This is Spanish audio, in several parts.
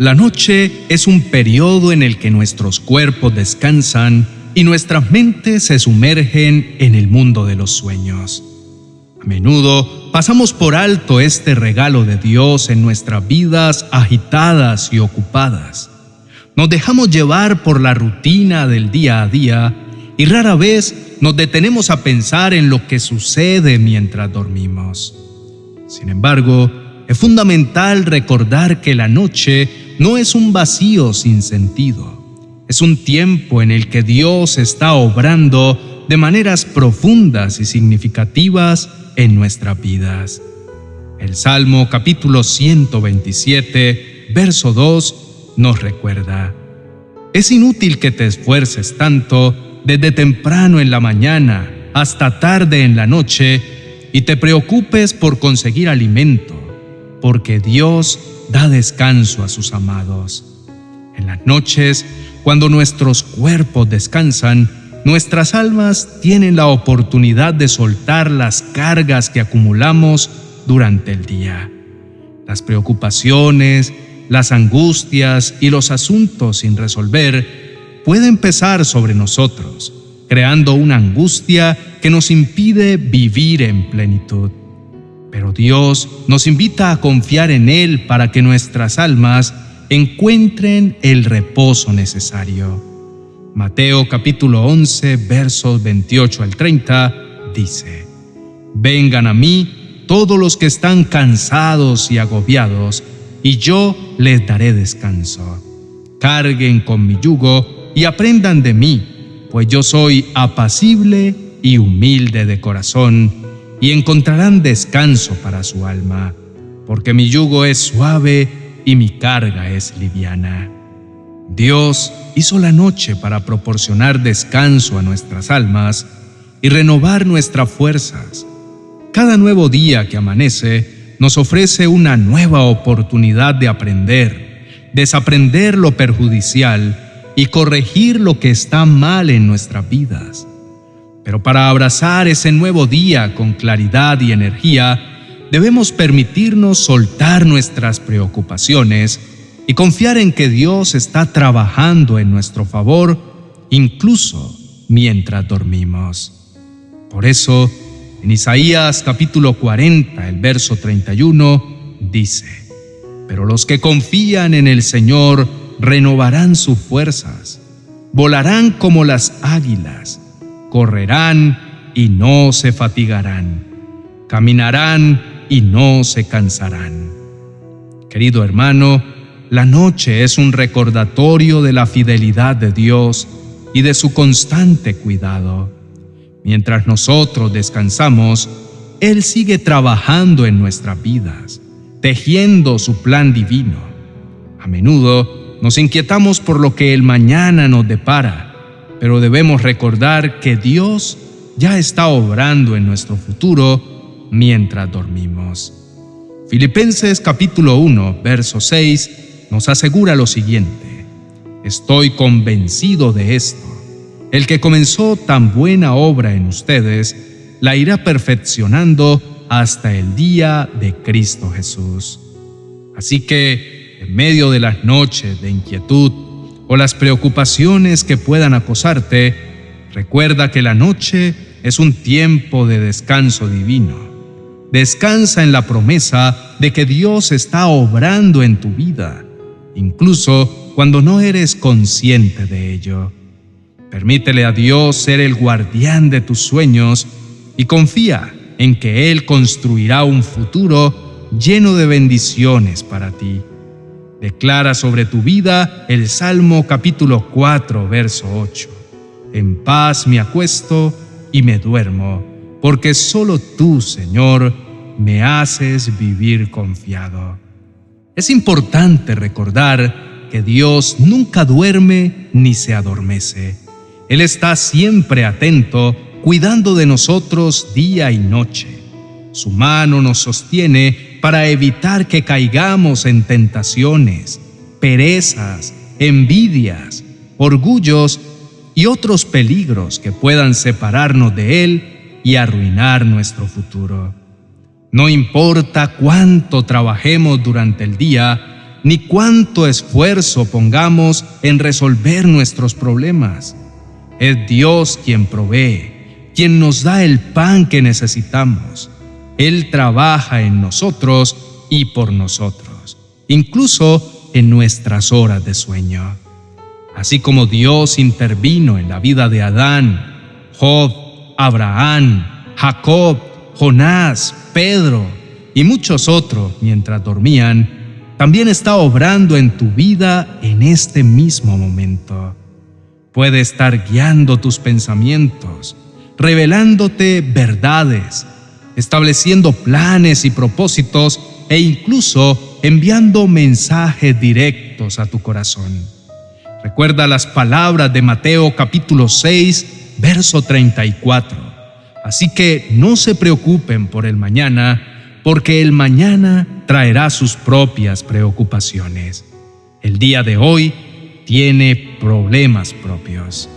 La noche es un periodo en el que nuestros cuerpos descansan y nuestras mentes se sumergen en el mundo de los sueños. A menudo pasamos por alto este regalo de Dios en nuestras vidas agitadas y ocupadas. Nos dejamos llevar por la rutina del día a día y rara vez nos detenemos a pensar en lo que sucede mientras dormimos. Sin embargo, es fundamental recordar que la noche no es un vacío sin sentido. Es un tiempo en el que Dios está obrando de maneras profundas y significativas en nuestras vidas. El Salmo capítulo 127, verso 2 nos recuerda, es inútil que te esfuerces tanto desde temprano en la mañana hasta tarde en la noche y te preocupes por conseguir alimento, porque Dios da descanso a sus amados. En las noches, cuando nuestros cuerpos descansan, nuestras almas tienen la oportunidad de soltar las cargas que acumulamos durante el día. Las preocupaciones, las angustias y los asuntos sin resolver pueden pesar sobre nosotros, creando una angustia que nos impide vivir en plenitud. Pero Dios nos invita a confiar en Él para que nuestras almas encuentren el reposo necesario. Mateo capítulo 11 versos 28 al 30 dice, Vengan a mí todos los que están cansados y agobiados, y yo les daré descanso. Carguen con mi yugo y aprendan de mí, pues yo soy apacible y humilde de corazón y encontrarán descanso para su alma, porque mi yugo es suave y mi carga es liviana. Dios hizo la noche para proporcionar descanso a nuestras almas y renovar nuestras fuerzas. Cada nuevo día que amanece nos ofrece una nueva oportunidad de aprender, desaprender lo perjudicial y corregir lo que está mal en nuestras vidas. Pero para abrazar ese nuevo día con claridad y energía, debemos permitirnos soltar nuestras preocupaciones y confiar en que Dios está trabajando en nuestro favor, incluso mientras dormimos. Por eso, en Isaías capítulo 40, el verso 31, dice, Pero los que confían en el Señor renovarán sus fuerzas, volarán como las águilas correrán y no se fatigarán, caminarán y no se cansarán. Querido hermano, la noche es un recordatorio de la fidelidad de Dios y de su constante cuidado. Mientras nosotros descansamos, Él sigue trabajando en nuestras vidas, tejiendo su plan divino. A menudo nos inquietamos por lo que el mañana nos depara pero debemos recordar que Dios ya está obrando en nuestro futuro mientras dormimos. Filipenses capítulo 1, verso 6 nos asegura lo siguiente, Estoy convencido de esto, el que comenzó tan buena obra en ustedes, la irá perfeccionando hasta el día de Cristo Jesús. Así que, en medio de las noches de inquietud, o las preocupaciones que puedan acosarte, recuerda que la noche es un tiempo de descanso divino. Descansa en la promesa de que Dios está obrando en tu vida, incluso cuando no eres consciente de ello. Permítele a Dios ser el guardián de tus sueños y confía en que Él construirá un futuro lleno de bendiciones para ti. Declara sobre tu vida el Salmo capítulo 4, verso 8. En paz me acuesto y me duermo, porque solo tú, Señor, me haces vivir confiado. Es importante recordar que Dios nunca duerme ni se adormece. Él está siempre atento, cuidando de nosotros día y noche. Su mano nos sostiene para evitar que caigamos en tentaciones, perezas, envidias, orgullos y otros peligros que puedan separarnos de Él y arruinar nuestro futuro. No importa cuánto trabajemos durante el día, ni cuánto esfuerzo pongamos en resolver nuestros problemas. Es Dios quien provee, quien nos da el pan que necesitamos. Él trabaja en nosotros y por nosotros, incluso en nuestras horas de sueño. Así como Dios intervino en la vida de Adán, Job, Abraham, Jacob, Jonás, Pedro y muchos otros mientras dormían, también está obrando en tu vida en este mismo momento. Puede estar guiando tus pensamientos, revelándote verdades, estableciendo planes y propósitos e incluso enviando mensajes directos a tu corazón. Recuerda las palabras de Mateo capítulo 6, verso 34. Así que no se preocupen por el mañana, porque el mañana traerá sus propias preocupaciones. El día de hoy tiene problemas propios.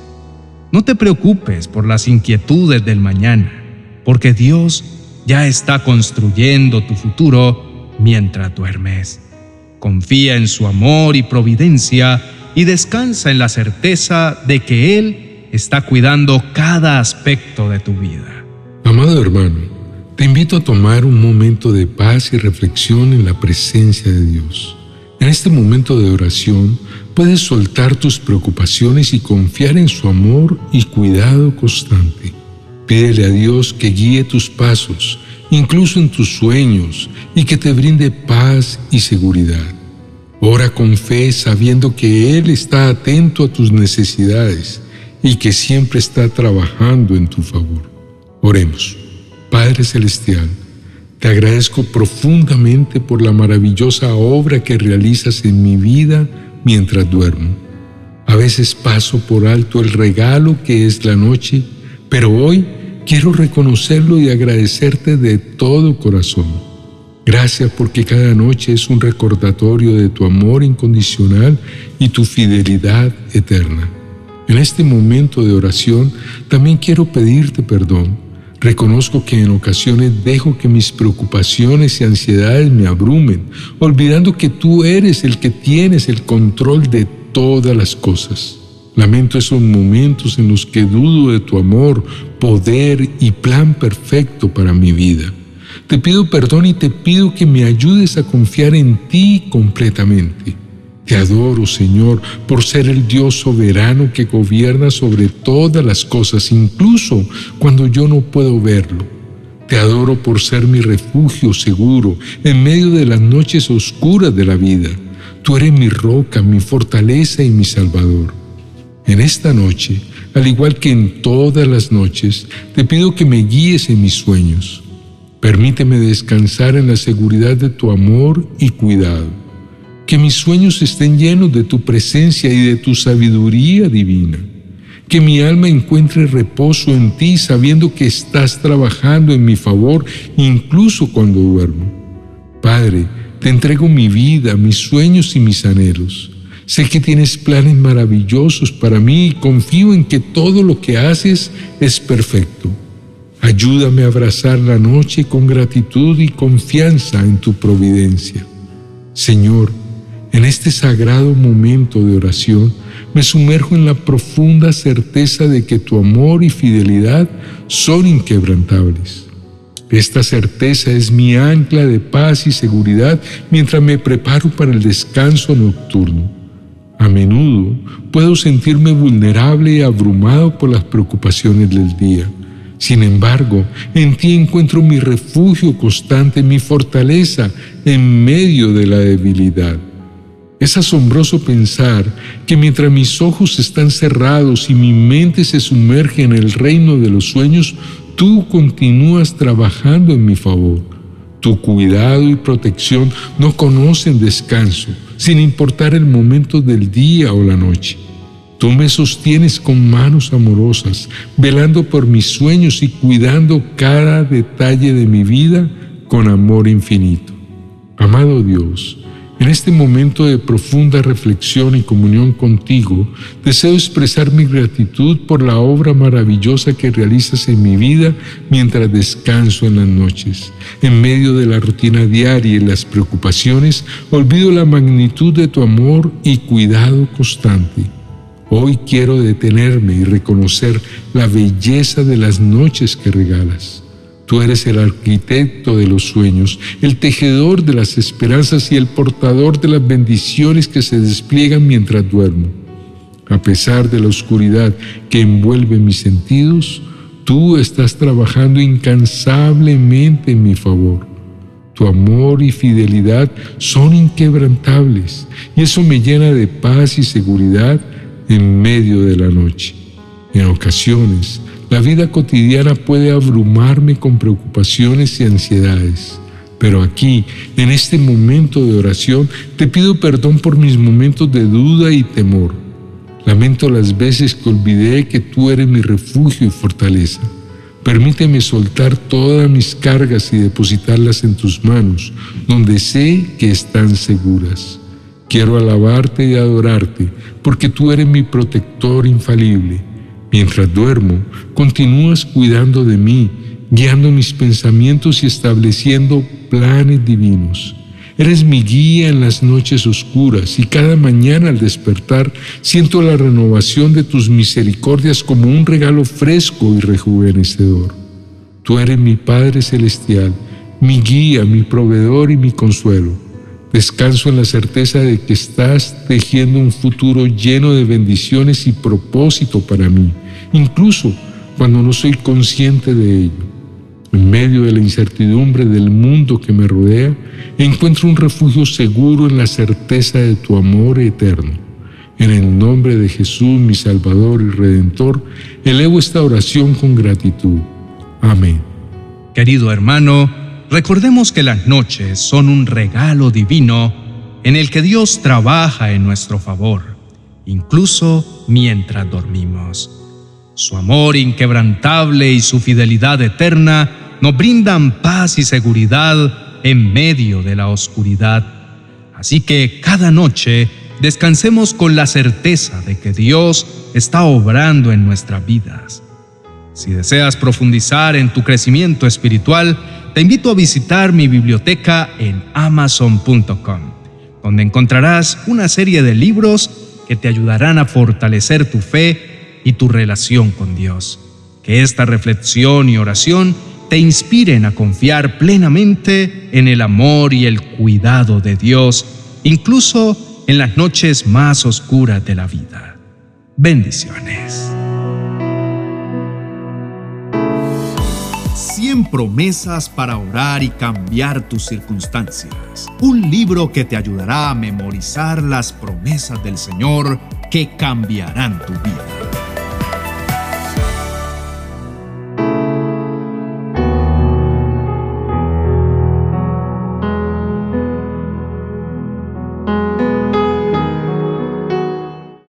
No te preocupes por las inquietudes del mañana, porque Dios ya está construyendo tu futuro mientras duermes. Confía en su amor y providencia y descansa en la certeza de que Él está cuidando cada aspecto de tu vida. Amado hermano, te invito a tomar un momento de paz y reflexión en la presencia de Dios. En este momento de oración puedes soltar tus preocupaciones y confiar en su amor y cuidado constante. Pídele a Dios que guíe tus pasos, incluso en tus sueños, y que te brinde paz y seguridad. Ora con fe sabiendo que Él está atento a tus necesidades y que siempre está trabajando en tu favor. Oremos. Padre Celestial, te agradezco profundamente por la maravillosa obra que realizas en mi vida mientras duermo. A veces paso por alto el regalo que es la noche, pero hoy quiero reconocerlo y agradecerte de todo corazón. Gracias porque cada noche es un recordatorio de tu amor incondicional y tu fidelidad eterna. En este momento de oración también quiero pedirte perdón Reconozco que en ocasiones dejo que mis preocupaciones y ansiedades me abrumen, olvidando que tú eres el que tienes el control de todas las cosas. Lamento esos momentos en los que dudo de tu amor, poder y plan perfecto para mi vida. Te pido perdón y te pido que me ayudes a confiar en ti completamente. Te adoro, Señor, por ser el Dios soberano que gobierna sobre todas las cosas, incluso cuando yo no puedo verlo. Te adoro por ser mi refugio seguro en medio de las noches oscuras de la vida. Tú eres mi roca, mi fortaleza y mi salvador. En esta noche, al igual que en todas las noches, te pido que me guíes en mis sueños. Permíteme descansar en la seguridad de tu amor y cuidado que mis sueños estén llenos de tu presencia y de tu sabiduría divina. Que mi alma encuentre reposo en ti sabiendo que estás trabajando en mi favor incluso cuando duermo. Padre, te entrego mi vida, mis sueños y mis anhelos. Sé que tienes planes maravillosos para mí y confío en que todo lo que haces es perfecto. Ayúdame a abrazar la noche con gratitud y confianza en tu providencia. Señor, en este sagrado momento de oración, me sumerjo en la profunda certeza de que tu amor y fidelidad son inquebrantables. Esta certeza es mi ancla de paz y seguridad mientras me preparo para el descanso nocturno. A menudo puedo sentirme vulnerable y abrumado por las preocupaciones del día. Sin embargo, en ti encuentro mi refugio constante, mi fortaleza en medio de la debilidad. Es asombroso pensar que mientras mis ojos están cerrados y mi mente se sumerge en el reino de los sueños, tú continúas trabajando en mi favor. Tu cuidado y protección no conocen descanso, sin importar el momento del día o la noche. Tú me sostienes con manos amorosas, velando por mis sueños y cuidando cada detalle de mi vida con amor infinito. Amado Dios, En este momento de profunda reflexión y comunión contigo, deseo expresar mi gratitud por la obra maravillosa que realizas en mi vida mientras descanso en las noches. En medio de la rutina diaria y las preocupaciones, olvido la magnitud de tu amor y cuidado constante. Hoy quiero detenerme y reconocer la belleza de las noches que regalas. Tú eres el arquitecto de los sueños, el tejedor de las esperanzas y el portador de las bendiciones que se despliegan mientras duermo. A pesar de la oscuridad que envuelve mis sentidos, tú estás trabajando incansablemente en mi favor. Tu amor y fidelidad son inquebrantables y eso me llena de paz y seguridad en medio de la noche. En ocasiones, la vida cotidiana puede abrumarme con preocupaciones y ansiedades. Pero aquí, en este momento de oración, te pido perdón por mis momentos de duda y temor. Lamento las veces que olvidé que tú eres mi refugio y fortaleza. Permíteme soltar todas mis cargas y depositarlas en tus manos, donde sé que están seguras. Quiero alabarte y adorarte, porque tú eres mi protector infalible Mientras duermo, continúas cuidando de mí, guiando mis pensamientos y estableciendo planes divinos. Eres mi guía en las noches oscuras y cada mañana al despertar siento la renovación de tus misericordias como un regalo fresco y rejuvenecedor. Tú eres mi Padre Celestial, mi guía, mi proveedor y mi consuelo. Descanso en la certeza de que estás tejiendo un futuro lleno de bendiciones y propósito para mí incluso cuando no soy consciente de ello. En medio de la incertidumbre del mundo que me rodea, encuentro un refugio seguro en la certeza de tu amor eterno. En el nombre de Jesús, mi Salvador y Redentor, elevo esta oración con gratitud. Amén. Querido hermano, recordemos que las noches son un regalo divino en el que Dios trabaja en nuestro favor, incluso mientras dormimos. Su amor inquebrantable y su fidelidad eterna nos brindan paz y seguridad en medio de la oscuridad. Así que cada noche descansemos con la certeza de que Dios está obrando en nuestras vidas. Si deseas profundizar en tu crecimiento espiritual, te invito a visitar mi biblioteca en amazon.com, donde encontrarás una serie de libros que te ayudarán a fortalecer tu fe y tu relación con Dios. Que esta reflexión y oración te inspiren a confiar plenamente en el amor y el cuidado de Dios, incluso en las noches más oscuras de la vida. Bendiciones. 100 promesas para orar y cambiar tus circunstancias. Un libro que te ayudará a memorizar las promesas del Señor que cambiarán tu vida.